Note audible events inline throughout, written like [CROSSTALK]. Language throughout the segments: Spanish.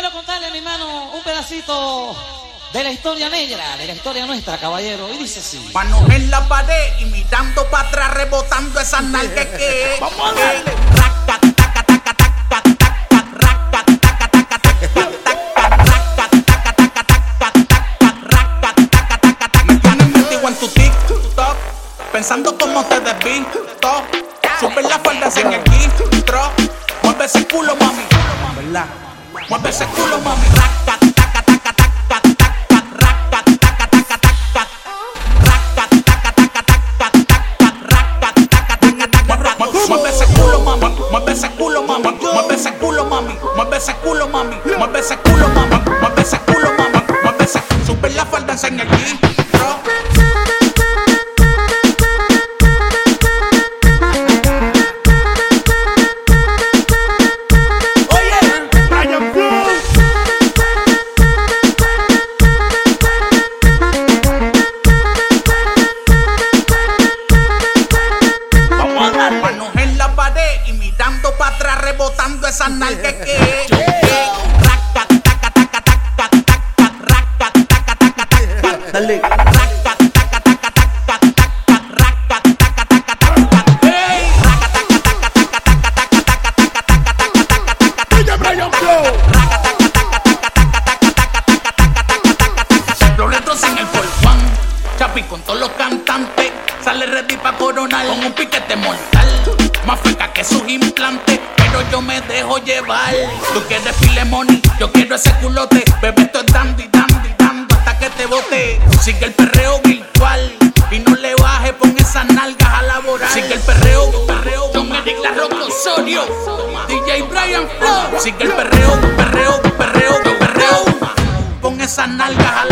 Quiero contarle, mi hermano, un pedacito de la historia negra, de la historia nuestra, caballero. Y dice así. Manos en la pared y mirando para atrás, rebotando esa nalga que... ¡Vamos a darle! pensando cómo te desvisto. Sube la falda sin el distro, mueve ese culo, mami. ¿Verdad? Mueve ese culo, mami, rack, Más que sus implantes, pero yo me dejo llevar. Tú quieres filemoni, yo quiero ese culote. Bebé, esto es dandy, dandy, dando hasta que te bote. Sigue el perreo virtual y no le baje, pon esas nalgas a laborar. Sigue el perreo, perreo, yo me declaro con Osorio. DJ Brian Flow. Sigue el perreo, perreo, perreo, perreo. Pon esas nalgas a laborar.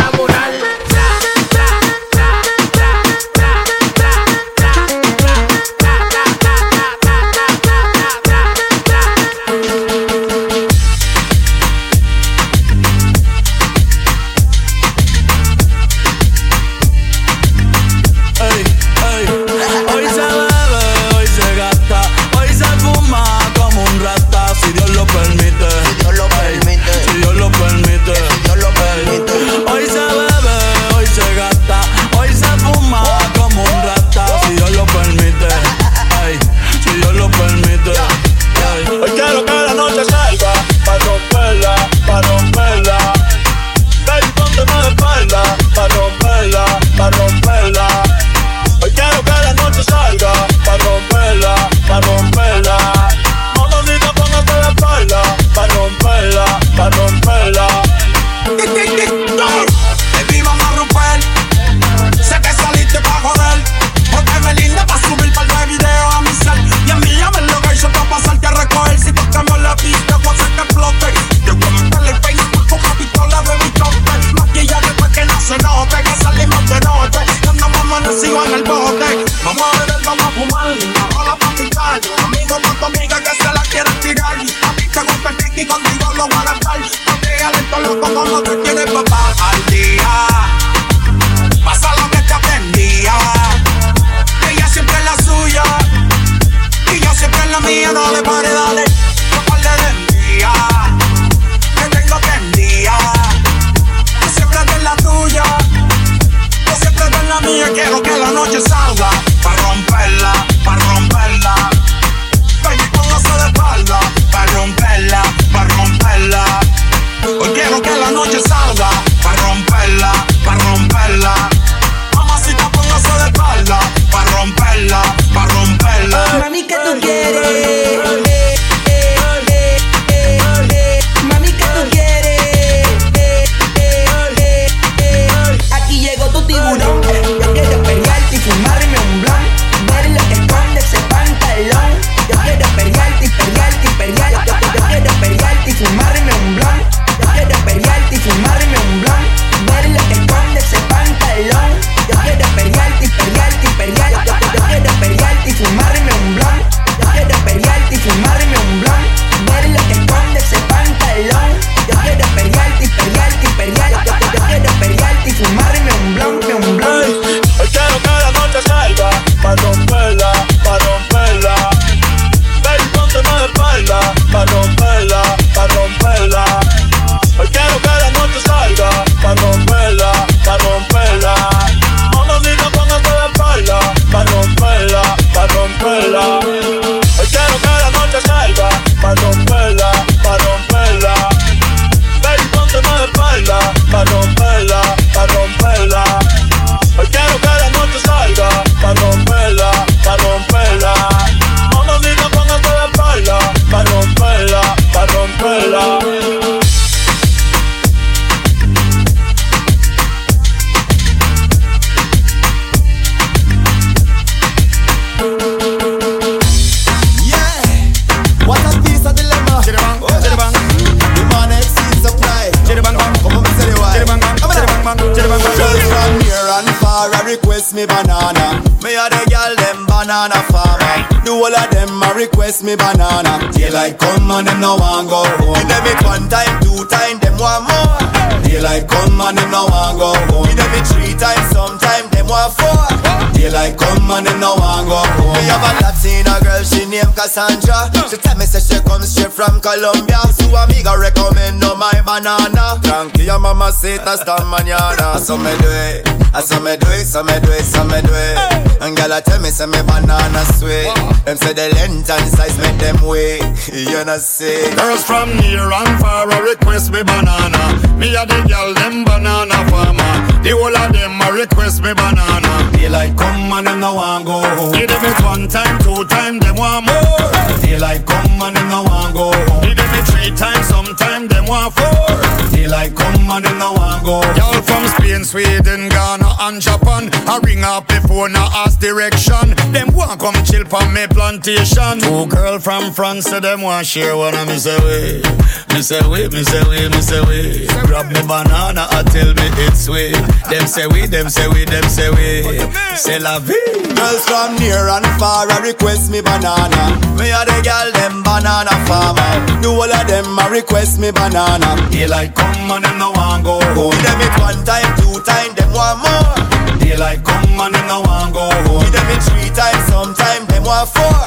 Cassandra. She tell me say she come straight from Colombia. So amiga recommend no my banana. Tranquila mamacita esta mañana. So me do it, so me do it, so me do it, so me do it. And girl I tell me say me banana sweet. Them say the length and size make them wait. [LAUGHS] You know see. Girls from near and far a request me banana. Me a the girl them banana farmer. The whole of them a request me banana. Daylight come and them no want go home. Give them it one time, two time, them want more. Daylight come and them no want go home. Give them it three times, sometime them want four. Daylight come and them no want go. Y'all from Spain, Sweden, Ghana and Japan I ring up before now ask direction Them want come chill from me plantation Two girl from France say them want share one of me say we Me say we, me say we, me say we Grab me banana I tell me it's sweet Them say we, them say we, them say we Say la vie Girls from near and far I request me banana. Me a the girl them banana farmer. The whole of them a request me banana. Daylight come and them no want go home Give them it one time, two time, them want more. Daylight come and them no want go home Give them it three times, sometime them want four.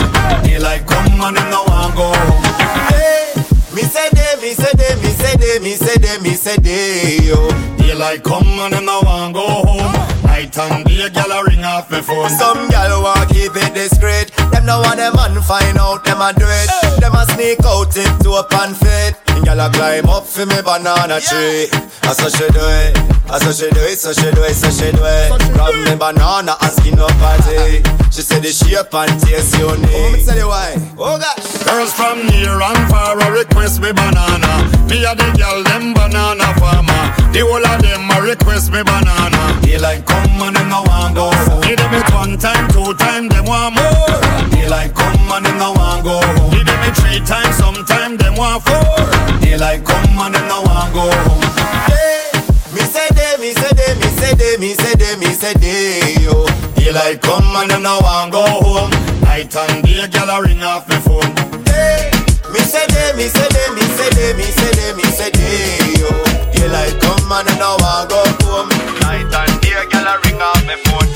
Daylight come and them no want go home Hey, me say they, me say they, me say they, me say they, me say they, yo. Daylight come and them no want go home Night and day, gyal a ring off me phone Some gal want keep it discreet. Them no want them man find out them a do it. Them a sneak out tip to up and fit. And gal a climb up for me banana tree. I so she do it. I so she do it. So she do it. So she do it. Grab me banana and skin up party. She said the shape and taste unique. Oh, me tell you why. Oh gosh. Girls from near and far a request me banana. Me a the girl them banana farmer. The whole of them a request me banana. Daylight come and them no want go. Give them it one time, two time, them want more. Daylight come and them no want go home. Give it three times, sometime them want four. Daylight come and them no want go home. Hey, me say they, me say they, me say they, me say they, me say they, yo. Daylight come and them no want go home. Night and day, gyal a ring off me phone. Hey, me say they, me say they, me say they, me say they, me say they, yo. Daylight come and them no want go home. Night and day, girl a ring off me phone.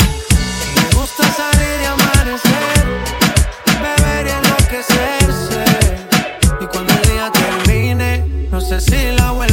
Me gusta salir y amanecer, enloquecerse. Y cuando el día termine, no sé si la vuelvo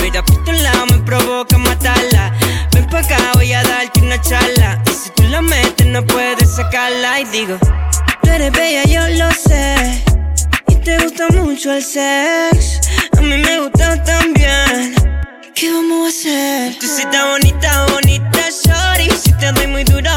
Mira por tu lado, me provoca matarla. Ven pa' acá, voy a darte una charla. Y si tú la metes, no puedes sacarla. Y digo, tú eres bella, yo lo sé. Y te gusta mucho el sex. A mí me gusta también. ¿Qué vamos a hacer? Tú sí estás bonita, bonita, sorry. Si te doy muy duro,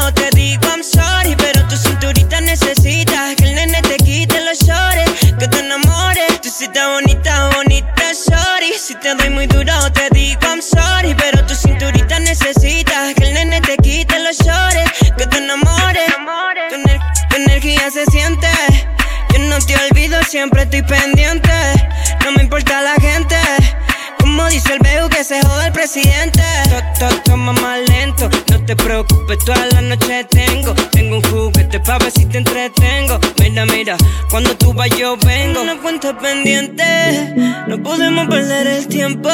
preocupes, toda la noche tengo. Tengo un juguete pa' ver si te entretengo. Mira, mira, cuando tú vas yo vengo. Una cuenta pendiente, no podemos perder el tiempo.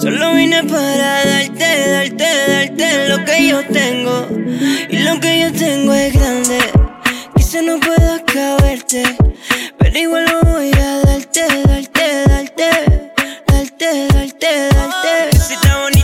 Solo vine para darte, darte, darte lo que yo tengo. Y lo que yo tengo es grande. Quizá no pueda caberte, pero igual lo voy a darte, darte, darte, darte, darte, darte.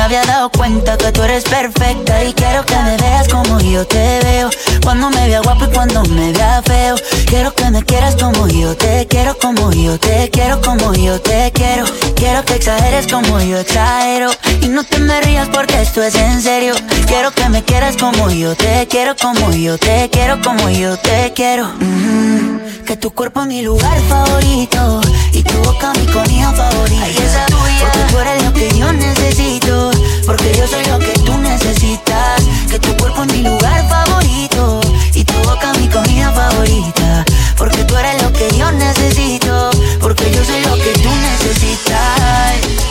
Me había dado cuenta que tú eres perfecta. Y quiero que me veas como yo te veo. Cuando me vea guapo y cuando me vea feo. Quiero que me quieras como yo te quiero, como yo te quiero, como yo te quiero. Quiero que exageres como yo exagero. Y no te me rías porque esto es en serio. Quiero que me quieras como yo te quiero, como yo te quiero, como yo te quiero. Mm, que tu cuerpo es mi lugar favorito y tu boca mi comida favorita. Porque tú eres lo que yo necesito, porque yo soy lo que tú necesitas. Que tu cuerpo es mi lugar favorito y tu boca mi comida favorita. Porque tú eres lo que yo necesito, porque yo soy lo que tú necesitas.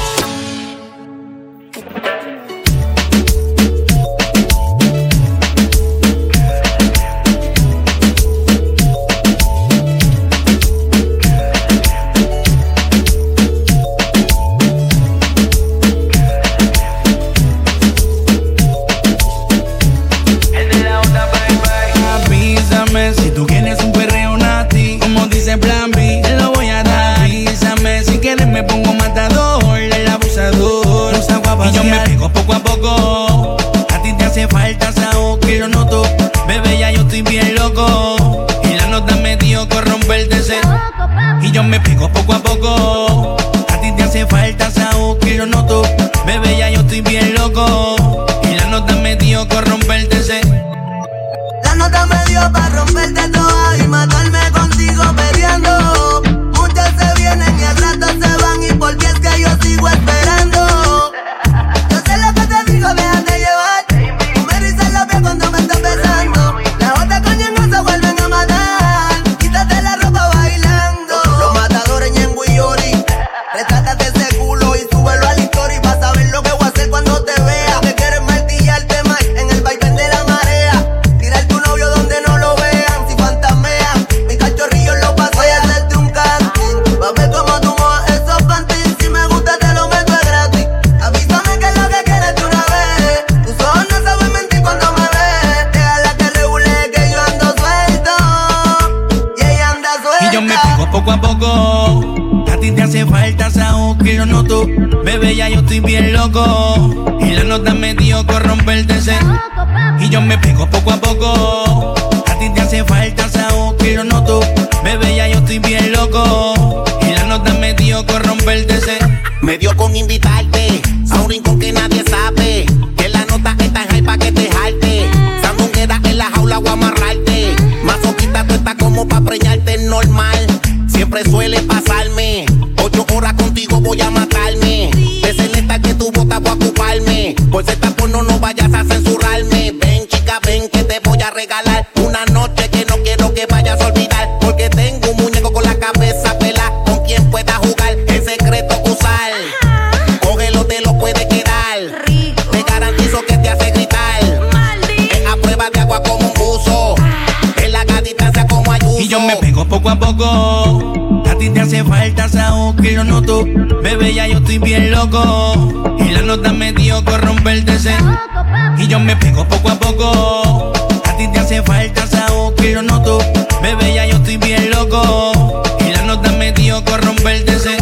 me pego poco a poco. A ti te hace falta sabor que lo noto. Bebé, ya yo estoy bien loco. Y la nota me dio corromperte ese.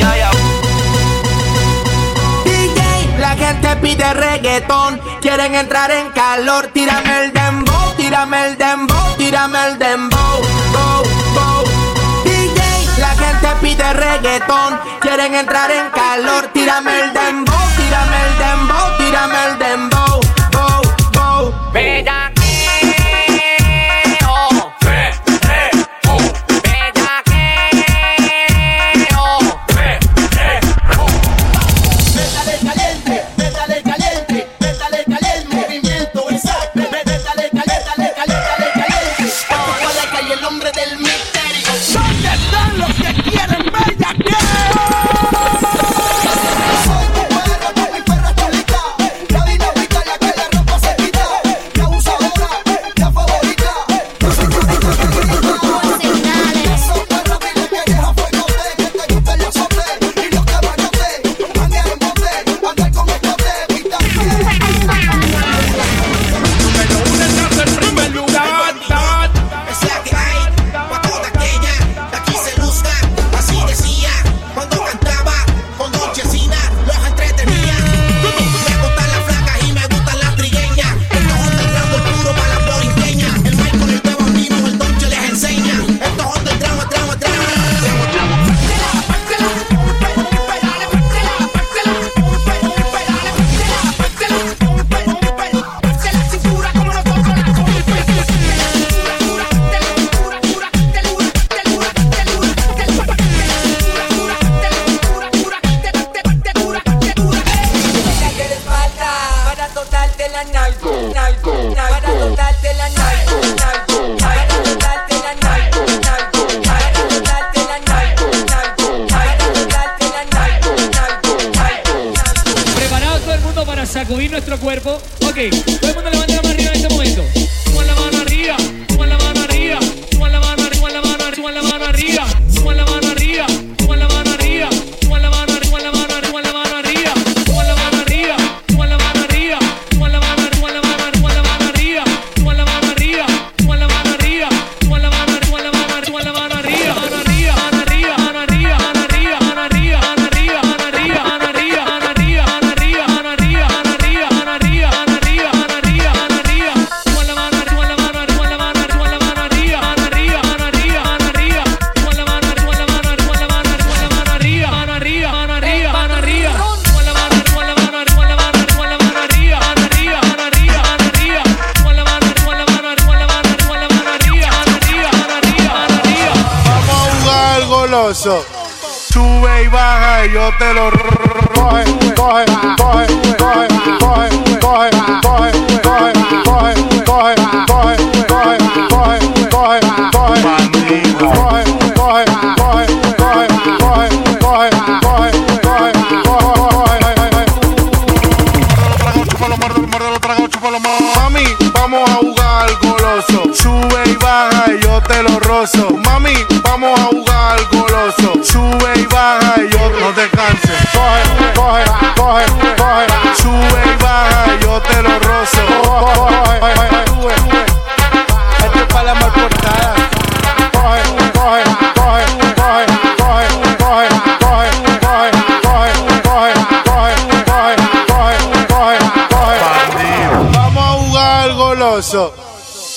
Ya, ya. DJ, la gente pide reggaetón. Quieren entrar en calor. Tírame el dembow, tírame el dembow, tírame el dembow. Bow, bow. DJ, la gente pide reggaetón. Quieren entrar en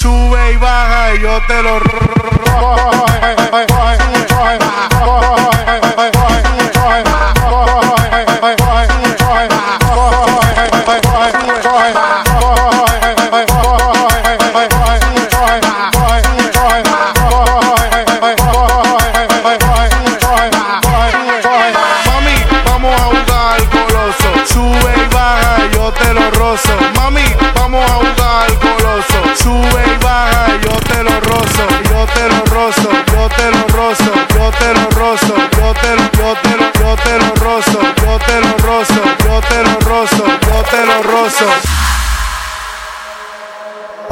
Sube y baja y yo te lo Mami,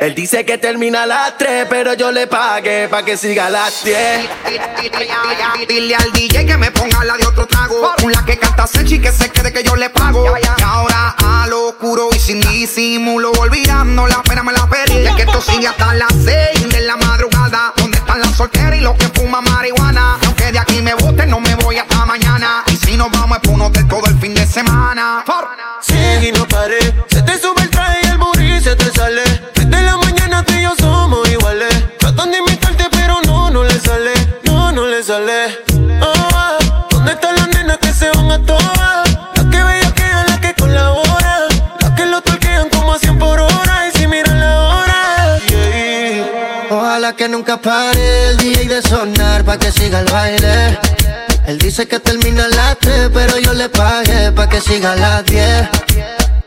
Él dice que termina a las 3, pero yo le pagué pa' que siga a las 10. Dile al DJ que me ponga la de otro trago. Una que canta Sechi que se quede que yo le pago. Y ahora a lo oscuro y sin disimulo, olvidando la pena me la perdí. Es que esto sigue hasta las 6 de la madrugada. ¿Dónde están las solteras y los que fuman marihuana? Y aunque de aquí me boten, no me voy hasta mañana. Y si nos vamos es por un hotel todo el fin de semana. Sigue y no pare. Se te sube el traje se. Desde la mañana tú y yo somos iguales. Tratan de imitarte, pero no, no le sale. No, no le sale. Ah, ¿Dónde están las nenas que se van a todas? Las que bellaquean, las que colaboran. Las que lo torquean como a 100 por hora. Y si miran la hora. Ojalá que nunca pare el DJ de sonar pa' que siga el baile. Él dice que termina a las 3, pero yo le pagué pa' que siga a las 10.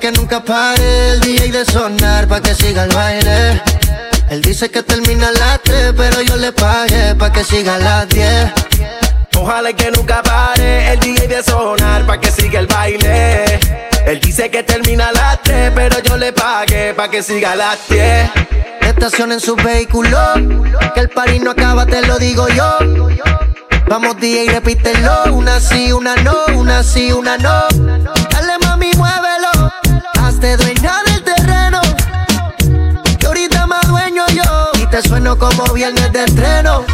Que nunca pare el DJ de sonar pa' que siga el baile. Él dice que termina a las 3, pero yo le pagué pa' que siga a las 10. Ojalá que nunca pare el DJ de sonar pa' que siga el baile. Él dice que termina a las 3, pero yo le pagué pa' que siga a las 10. Estacionen su vehículo, que el party no acaba, te lo digo yo. Vamos DJ, repítelo, una sí, una no, una sí, una no. Dale mami, muévelo, hazte dueña del terreno. Que ahorita más dueño yo, y te sueno como viernes de estreno.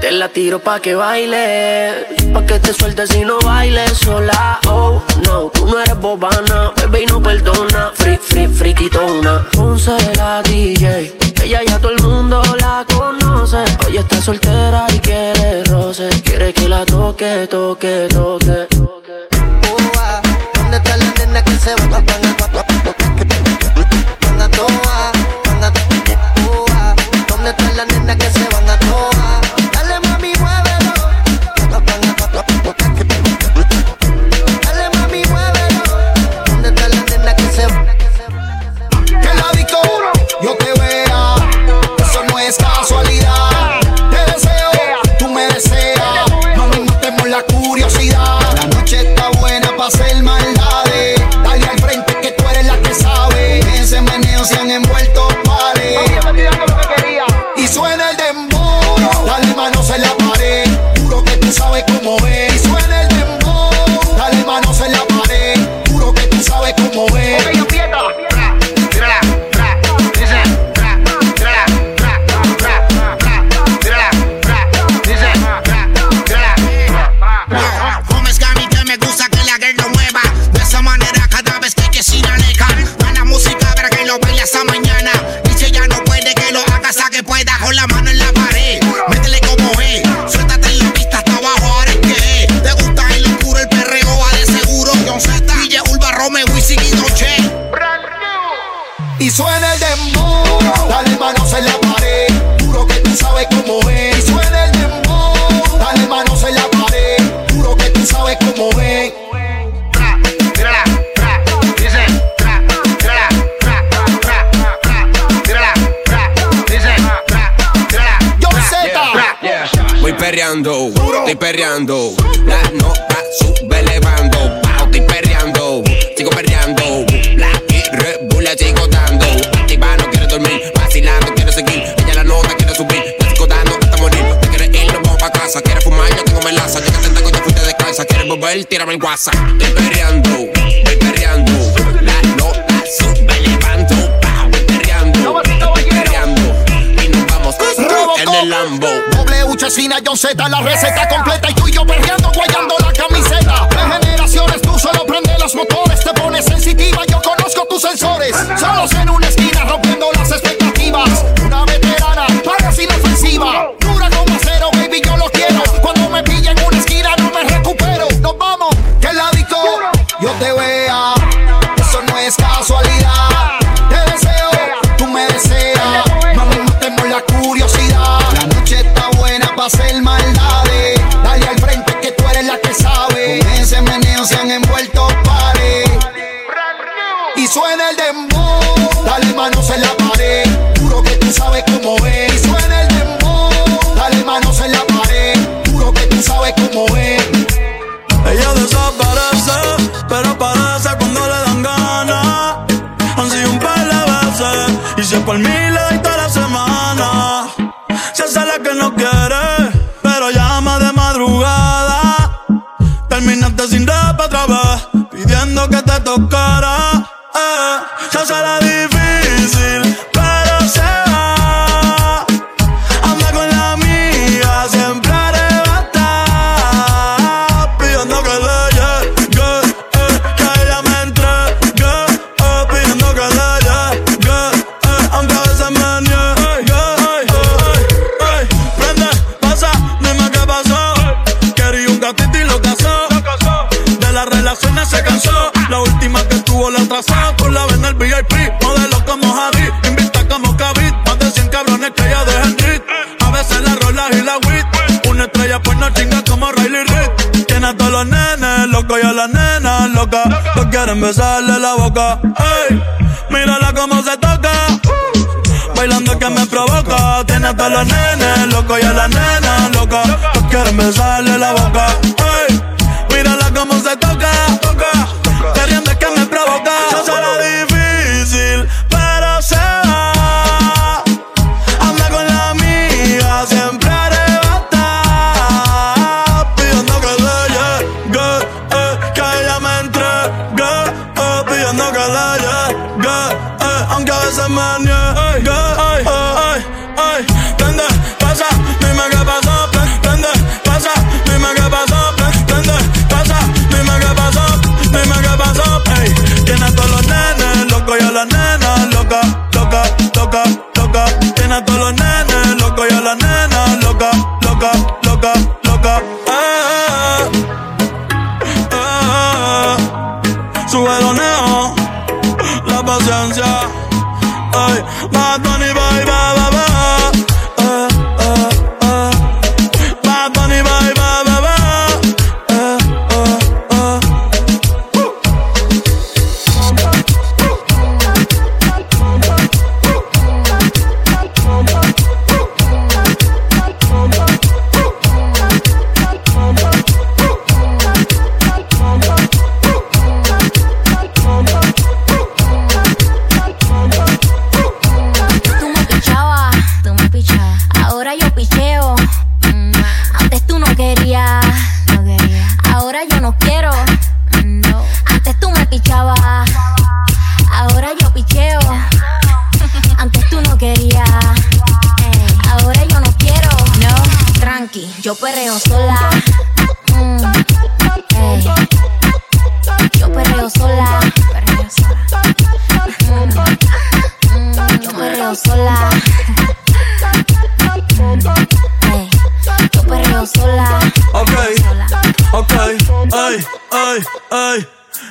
Te la tiro pa' que baile, pa' que te sueltes y no bailes sola. Oh, no, tú no eres bobana, bebé y no perdona. Free, free, friquitona. Ponce la DJ, ella ya todo el mundo la conoce. Hoy está soltera y quiere roce, quiere que la toque, toque, toque. ¿Dónde está la nena que se va? Suena el dembow, dale manos en la pared. Juro que tú sabes cómo es. Y suena el dembow, dale manos en la pared. Juro que tú sabes cómo es. Voy perreando, estoy perreando. La nota sube, levanta. casa. Quieres fumar, yo tengo melaza. Llegaste en taco, te fuiste de casa. Quieres volver, tírame el guasa. Estoy perreando, estoy perreando. La nota sube, levanto. Estoy perreando, estoy perreando. Y nos vamos en el Lambo. W, Chesina, John Z, la receta completa. Y tú y yo perreando, guayando la camiseta. Tres generaciones, tú solo prende los motores. Te pones sensitiva, yo conozco tus sensores. Solos en una esquina, rompiendo las expectativas. Una veterana, paras inofensiva. te vea. Eso no es casualidad. Te deseo, tú me deseas. Mami, matemos la curiosidad. La noche está buena para hacer maldades. Dale al frente que tú eres la que sabe. Con ese meneo se han envuelto pares. Y suena el dembow. Dale manos en la pared. Juro que tú sabes que cause I'm on your Ay, ay, ay.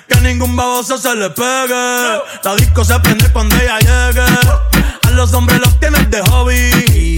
Que a ningún baboso se le pegue. La disco se prende cuando ella llegue. A los hombres los tienes de hobby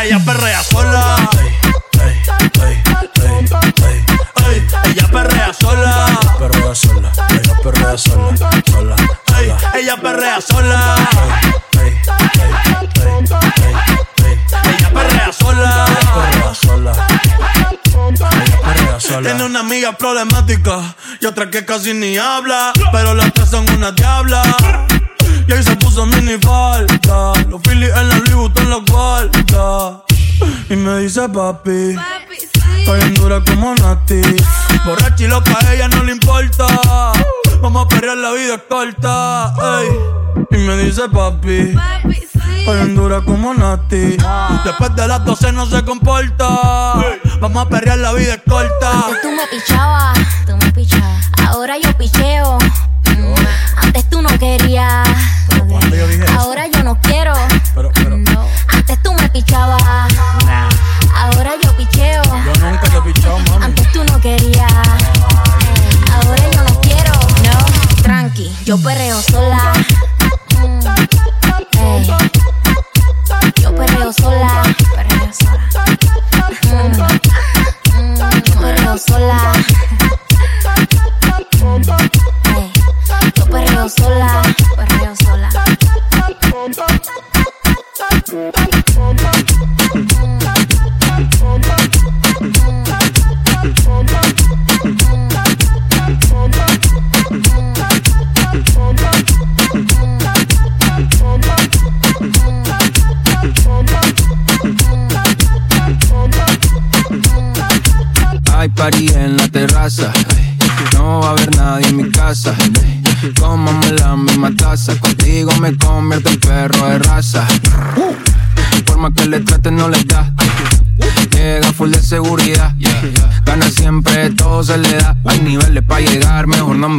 Ella perrea sola. Ey, ella perrea sola. Perrea sola, ella perrea sola, sola. Ella perrea sola. Ella perrea sola. Perrea sola. Ella perrea sola. Tiene una amiga problemática y otra que casi ni habla. Pero las tres son una diabla. Y ahí se puso mini falta. Los Phillies en la Louis Vuitton los guarda. Y me dice papi. Estoy en dura como Nati. Borracha y loca, a ella no le importa. Vamos a perrear, la vida es corta. ey. Y me dice papi. Estoy en dura como Nati. Después de las 12 no se comporta. Vamos a perrear, la vida es corta. Antes tú me pichabas, tú me pichabas. Ahora yo picheo. Antes tú no querías. Ahora yo no quiero. No.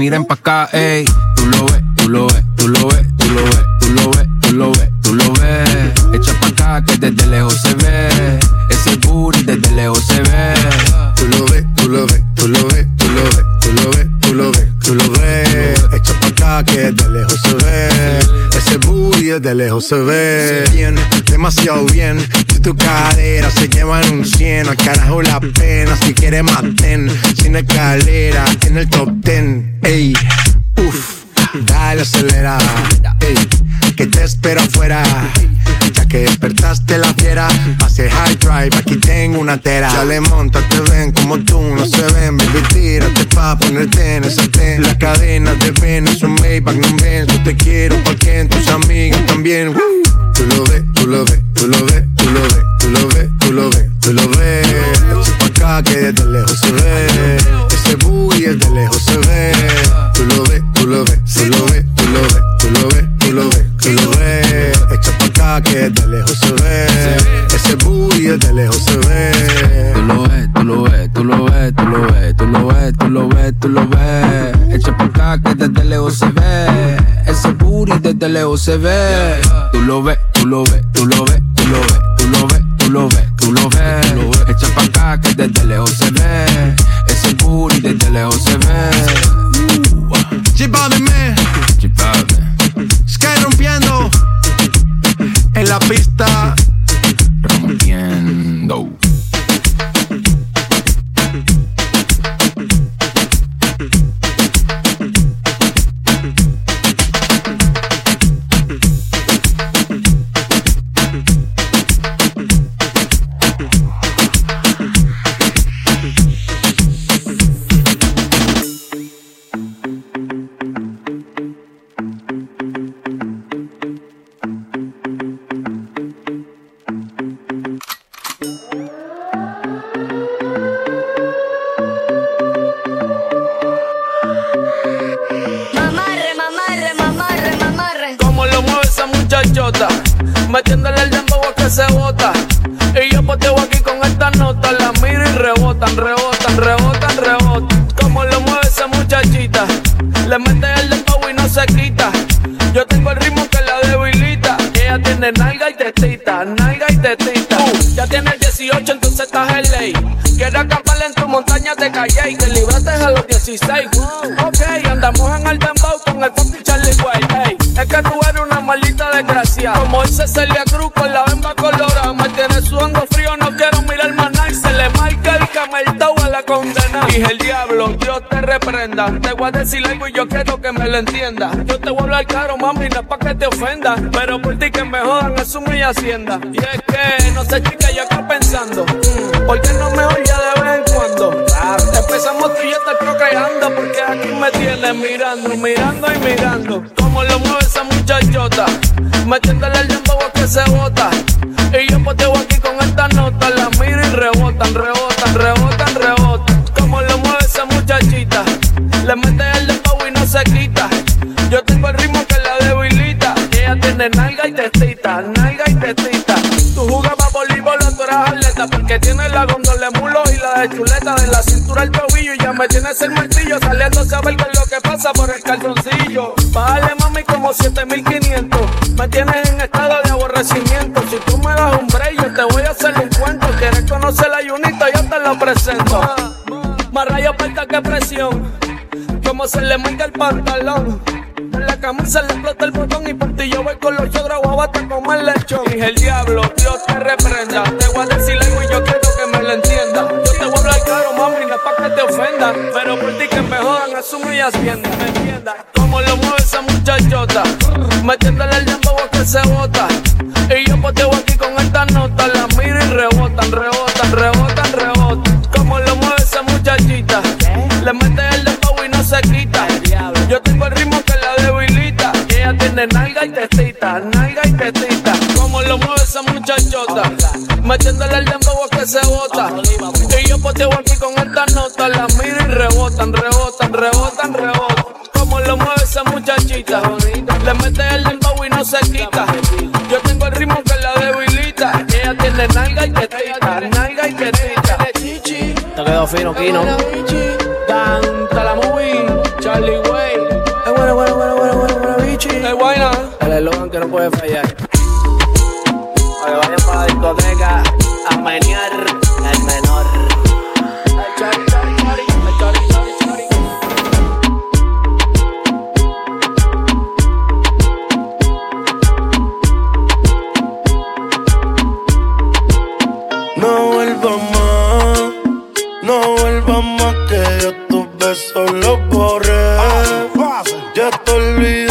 Miren pa' acá. Ey, tú lo ves, tú lo ves, tú lo ves, tú lo ves, tú lo ves, tú lo ves, tú lo ves. Echa pa' acá que desde lejos se ve. Ese booty desde lejos se ve. Tú lo ves, tú lo ves, tú lo ves, tú lo ves, tú lo ves, tú lo ves, tú lo ves. Echa pa' acá que de lejos se ve. Ese booty de lejos se ve. Bien, demasiado bien. Tu cadera se llevan un 100. Al carajo la pena. Si quieres maten. Sin escalera en el top 10. Ey, uff. Dale acelera. Ey, que te espero afuera. Ya que despertaste la fiera, hace high drive, aquí tengo una tera. Ya le monta, te ven como tú, no se ven, baby, tírate pa' ponerte en ese ten. La cadena de Venus, un Maybach, no ven, yo te quiero porque tus amigas también. Tú lo ves, tú lo ves, tú lo ves, tú lo ves, tú lo ves, tú lo ves, tú lo ves. Echa pa' acá que desde lejos se ve. Ese booty desde lejos se ve. Tú lo ves, tú lo ves, tú lo ves, tú lo ves, tú lo ves, tú lo ves. Echa pa' acá que desde lejos se ve. Ese booty desde lejos se ve. Tú lo ves, tú lo ves, tú lo ves, tú lo ves, tú lo ves, tú lo ves, tú lo ves. Echa pa' acá que desde lejos se ve. Ese booty desde lejos se ve. Tú lo ves, tú lo ves, tú lo ves, tú lo ves, tú lo ves, tú lo ves, tú lo ves. Echa pa' acá que desde lejos se ve. Ese booty desde lejos se ve. Chipame, Sky rompiendo en la pista. Metiéndole el dembow a que se bota. Y yo poteo aquí con esta nota, la miro y rebotan, rebotan, rebotan, rebotan. Como lo mueve esa muchachita, le mete el dembow y no se quita. Yo tengo el ritmo que la debilita. Ella tiene nalga y tetita, nalga y tetita. ya tiene 18, entonces estás en ley. Quiero acampar en tu montaña de calle y que libraste a los 16. Ok, andamos en el dembow con el fucking Charlie White. Es que tú Como dice Celia Cruz con la bemba colorada. Me tiene sudando frío, no quiero mirar más nada. Y se le marca el cameltao a la condena. Dije el diablo, Dios te reprenda. Te voy a decir algo y yo quiero que me lo entienda. Yo te voy a hablar claro, mami, no es pa' que te ofenda. Pero por ti que me jodan, eso mi hacienda. Y es que, no sé, chica, yo acá pensando. mm, ¿Por qué no mejor ya de vez en cuando? Empezamos tú y yo procreando. Porque aquí me tienes mirando, mirando y mirando. Como lo mueve esa muchachota. Metiéndole el dembow que se bota. Y yo poteo aquí con esta nota. La miro y rebotan, rebotan, rebotan, rebotan. Como lo mueve esa muchachita. Le mete el dembow y no se quita. Yo tengo el ritmo que la debilita. Ella tiene nalga y tetita, nalga y tetita. Tú jugabas voleibol, tú eras atleta. Porque tienes la gondola la de chuleta. De la cintura al tobillo y ya me tienes el martillo. Saliendo a saber es lo que pasa por el calzoncillo. Bájale mami como 7500. Me tienes en estado de aborrecimiento. Si tú me das un break, yo te voy a hacer un cuento. Quieres conocer la yunita, yo te lo presento. Más rayo falta que presión. Como se le marca el pantalón. En la camisa le explota el botón y por ti yo voy con los chodros guabata como el lechón. Dije el diablo, Dios te reprenda. Te voy a decir algo y yo quiero que me lo entienda. Hablar claro, mami, pa' que te ofenda. Pero por ti que me jodan, asumo y hacienda. ¿Me entiendas? Como lo mueve esa muchachota. Metiéndole el dembow que se bota. Y yo poteo aquí con esta nota. La miro y rebotan, rebotan, rebotan, rebotan. Como lo mueve esa muchachita. Le mete el dembow y no se quita. Yo tengo el ritmo que la debilita. Ella tiene nalga y tetita, nalga y tetita. Como lo mueve esa muchachota. Metiéndole el dembow que se bota. Poteo aquí con esta nota. La miro y rebotan, rebotan, rebotan, rebotan. Como lo mueve esa muchachita. Le mete el dembow y no se quita. Yo tengo el ritmo que la debilita. Ella tiene nalga y tetita, nalga y tetita. Te quedó fino, Kino. Canta la movie, Charlie Way. Es bueno, bueno, bueno, bueno, bueno, bueno, bichi. Es buena. El eslogan que no puede fallar. Oye, vayan para la discoteca a menear el menor. Borré. Ya te olvidé,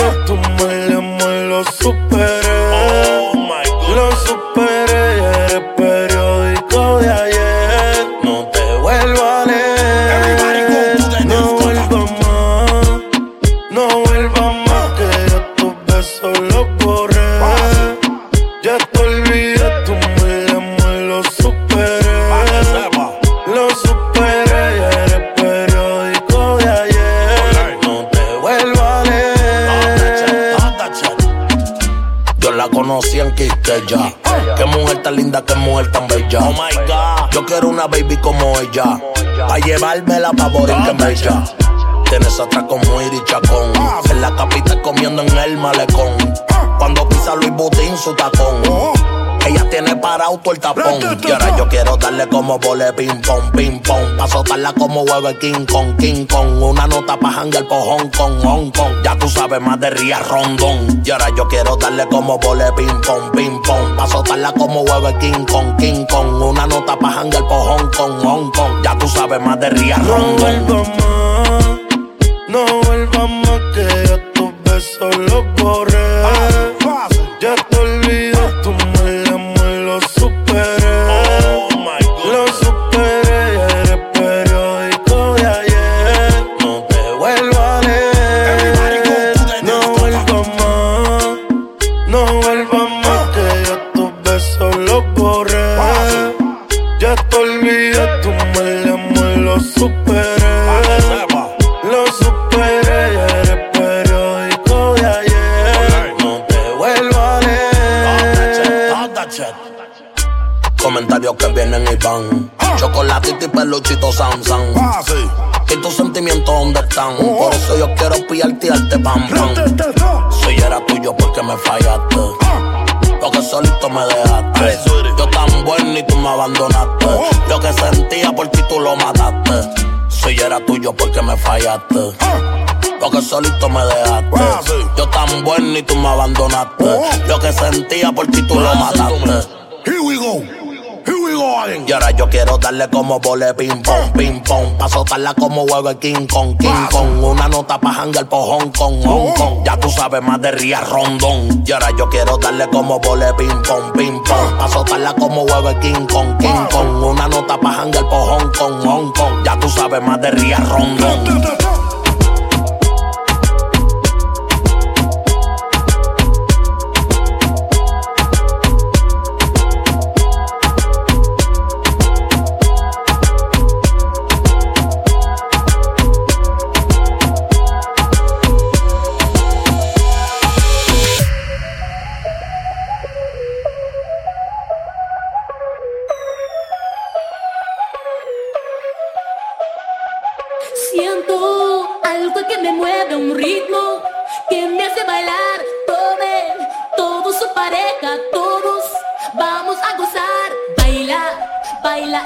ella. Pa' llevármela pa' Borinquen que me. Tienes auto el tapón. Y ahora yo quiero darle como vole ping pong, ping pong. Pa' soltarla como huevo de King Kong, King Kong. Una nota pa' hangar por Hong Kong, Hong Kong. Ya tú sabes más de Ría Rondón. Y ahora yo quiero darle como vole ping pong, ping pong. Pa' soltarla como huevo de King Kong, King Kong. Una nota pa' hangar por Hong Kong, Hong Kong. Ya tú sabes más de Ría Rondón. Olvidé, tu mal amor lo superé. Lo que solito me dejaste. Yo tan bueno y tú me abandonaste. Lo que sentía por ti tú lo mataste. Y ahora yo quiero darle como vole ping pong, ping pong. Pa' soltarla como huevo de King Kong, King Kong. Una nota pa' hangar por Hong Kong, Hong Kong. Ya tú sabes más de Ría Rondón. Y ahora yo quiero darle como vole ping pong, ping pong. Pa' soltarla como huevo de King Kong, King Kong. Una nota pa' hangar por Hong Kong, Hong Kong. Ya tú sabes más de Ría Rondón.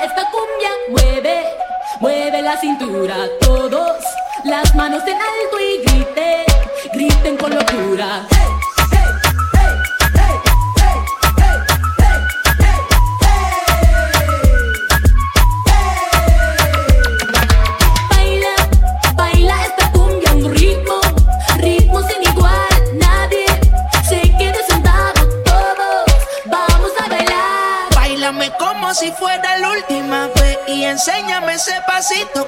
Esta cumbia, mueve, mueve la cintura. Todos las manos en alto y griten, griten con locura.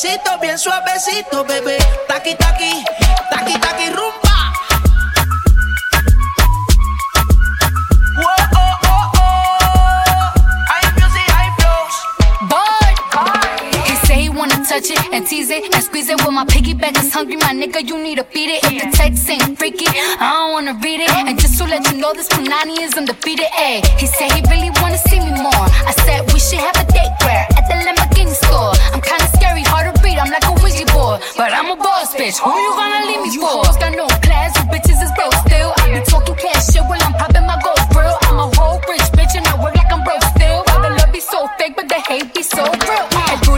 Besito bien suavecito, bebé. Taqui taqui, taqui taqui rumba. Touch it and tease it and squeeze it. Well, my piggyback is hungry, my nigga. You need to feed it. If the text ain't freaky, I don't wanna read it. And just to let you know, this Punani is undefeated. Ayy, he said he really wanna see me more. I said we should have a date where at the Lamborghini store. Boss bitch. Who you gonna leave me for? You hoes got no class, you bitches is broke still. I be talking cash shit while I'm popping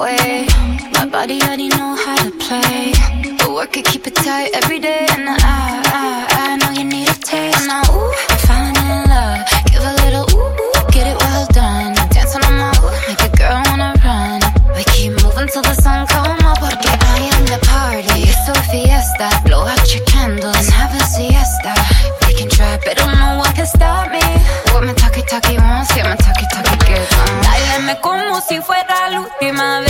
Way. My body already know how to play. But work it, keep it tight every day. And I, I, I know you need a taste. Now, ooh, I'm falling in love. Give a little ooh, ooh, get it well done. Dancing on my ooh, make a girl wanna run. We keep moving till the sun come up. Porque I am the party. It's a fiesta. Blow out your candles and have a siesta. They can try, but no one can stop me. What my talkie talkie wants, get my talkie talkie on. Dáleme como si fuera la última vez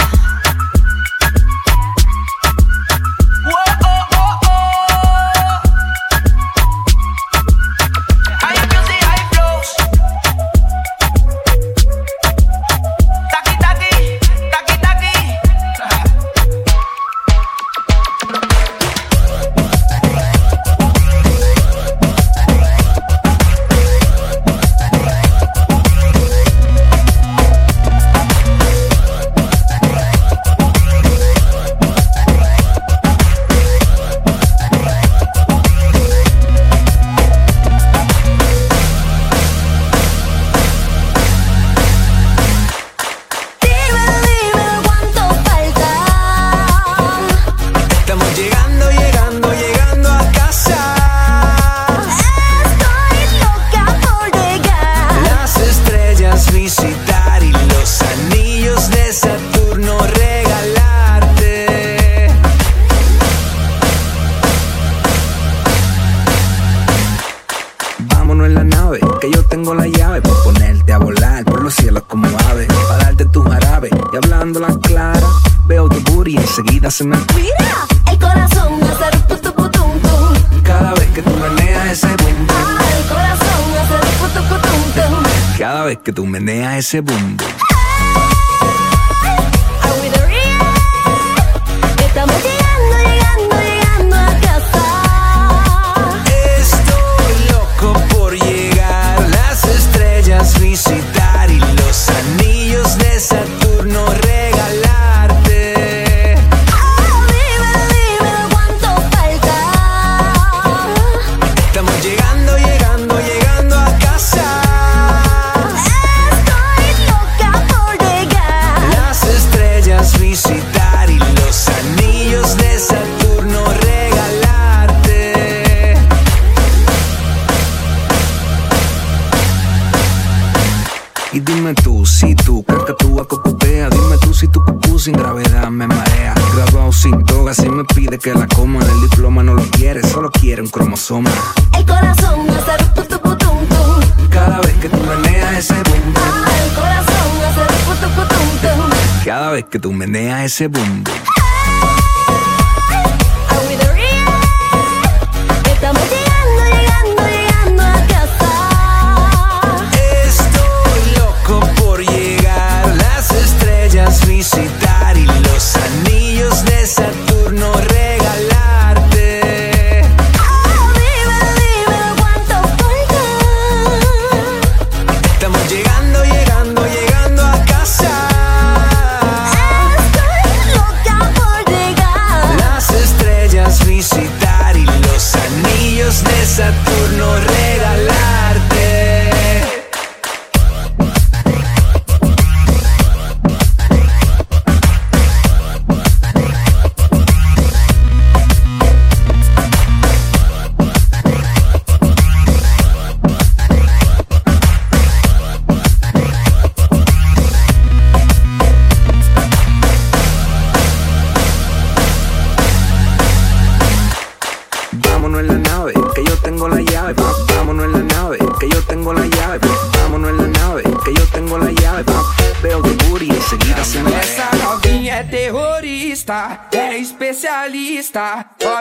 Que tú meneas ese boom que la coma El diploma no lo quiere, solo quiere un cromosoma El corazón hace. Cada vez que tú meneas ese boom Ah, el corazón hace. Cada vez que tú meneas ese boom Saturno re.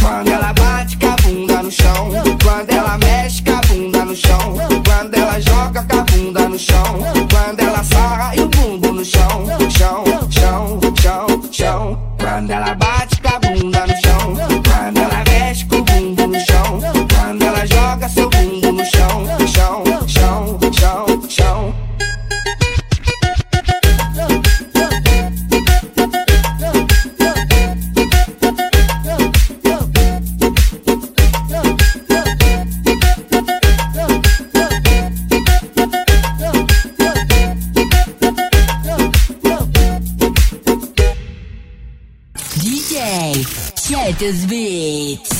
quando ela bate com a bunda no chão. Quando ela mexe com a bunda no chão. Quando ela joga com a bunda no chão. Quando ela sarra e o bumbum no chão. Chão, chão, chão, chão. Quando ela bate Beats.